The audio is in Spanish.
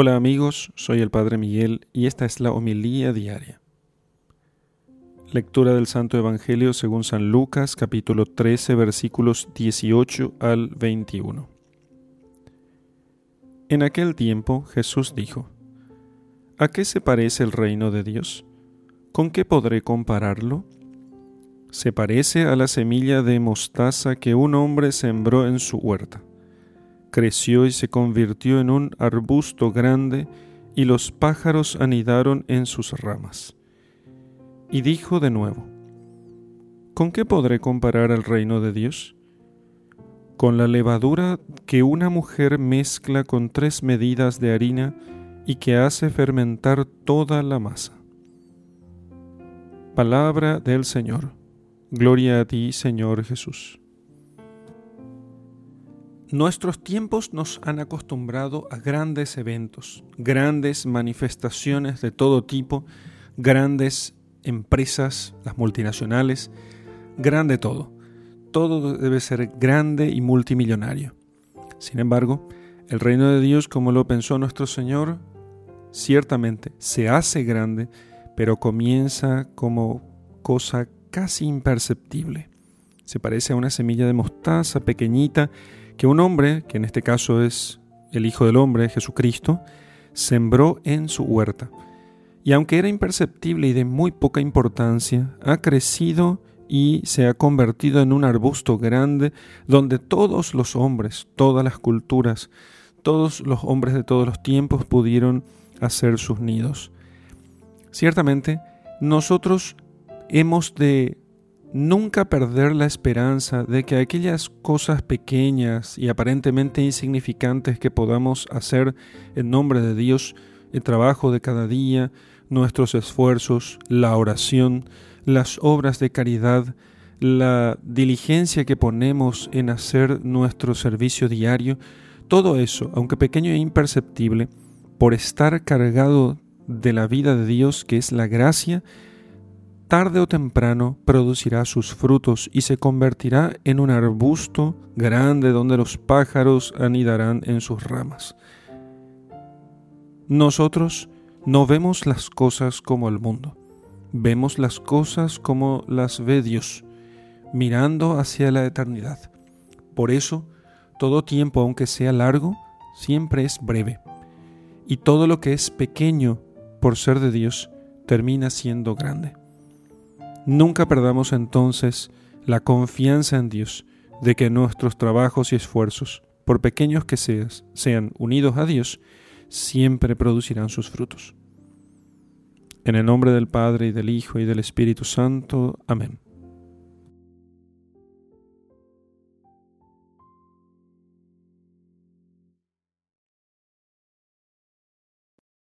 Hola amigos, soy el Padre Miguel y esta es la homilía diaria. Lectura del Santo Evangelio según San Lucas capítulo 13 versículos 18 al 21. En aquel tiempo Jesús dijo, ¿A qué se parece el reino de Dios? ¿Con qué podré compararlo? Se parece a la semilla de mostaza que un hombre sembró en su huerta creció y se convirtió en un arbusto grande, y los pájaros anidaron en sus ramas. Y dijo de nuevo, ¿Con qué podré comparar el reino de Dios? Con la levadura que una mujer mezcla con tres medidas de harina y que hace fermentar toda la masa. Palabra del Señor. Gloria a ti, Señor Jesús. Nuestros tiempos nos han acostumbrado a grandes eventos, grandes manifestaciones de todo tipo, grandes empresas, las multinacionales, grande todo. Todo debe ser grande y multimillonario. Sin embargo, el reino de Dios, como lo pensó nuestro Señor, ciertamente se hace grande, pero comienza como cosa casi imperceptible. Se parece a una semilla de mostaza pequeñita que un hombre, que en este caso es el Hijo del Hombre, Jesucristo, sembró en su huerta. Y aunque era imperceptible y de muy poca importancia, ha crecido y se ha convertido en un arbusto grande donde todos los hombres, todas las culturas, todos los hombres de todos los tiempos pudieron hacer sus nidos. Ciertamente, nosotros hemos de nunca perder la esperanza de que aquellas cosas pequeñas y aparentemente insignificantes que podamos hacer en nombre de Dios, el trabajo de cada día, nuestros esfuerzos, la oración, las obras de caridad, la diligencia que ponemos en hacer nuestro servicio diario, todo eso, aunque pequeño e imperceptible, por estar cargado de la vida de Dios, que es la gracia, tarde o temprano producirá sus frutos y se convertirá en un arbusto grande donde los pájaros anidarán en sus ramas. Nosotros no vemos las cosas como el mundo, vemos las cosas como las ve Dios, mirando hacia la eternidad. Por eso, todo tiempo, aunque sea largo, siempre es breve, y todo lo que es pequeño por ser de Dios termina siendo grande. Nunca perdamos entonces la confianza en Dios de que nuestros trabajos y esfuerzos, por pequeños que seas, sean unidos a Dios, siempre producirán sus frutos. En el nombre del Padre y del Hijo y del Espíritu Santo. Amén.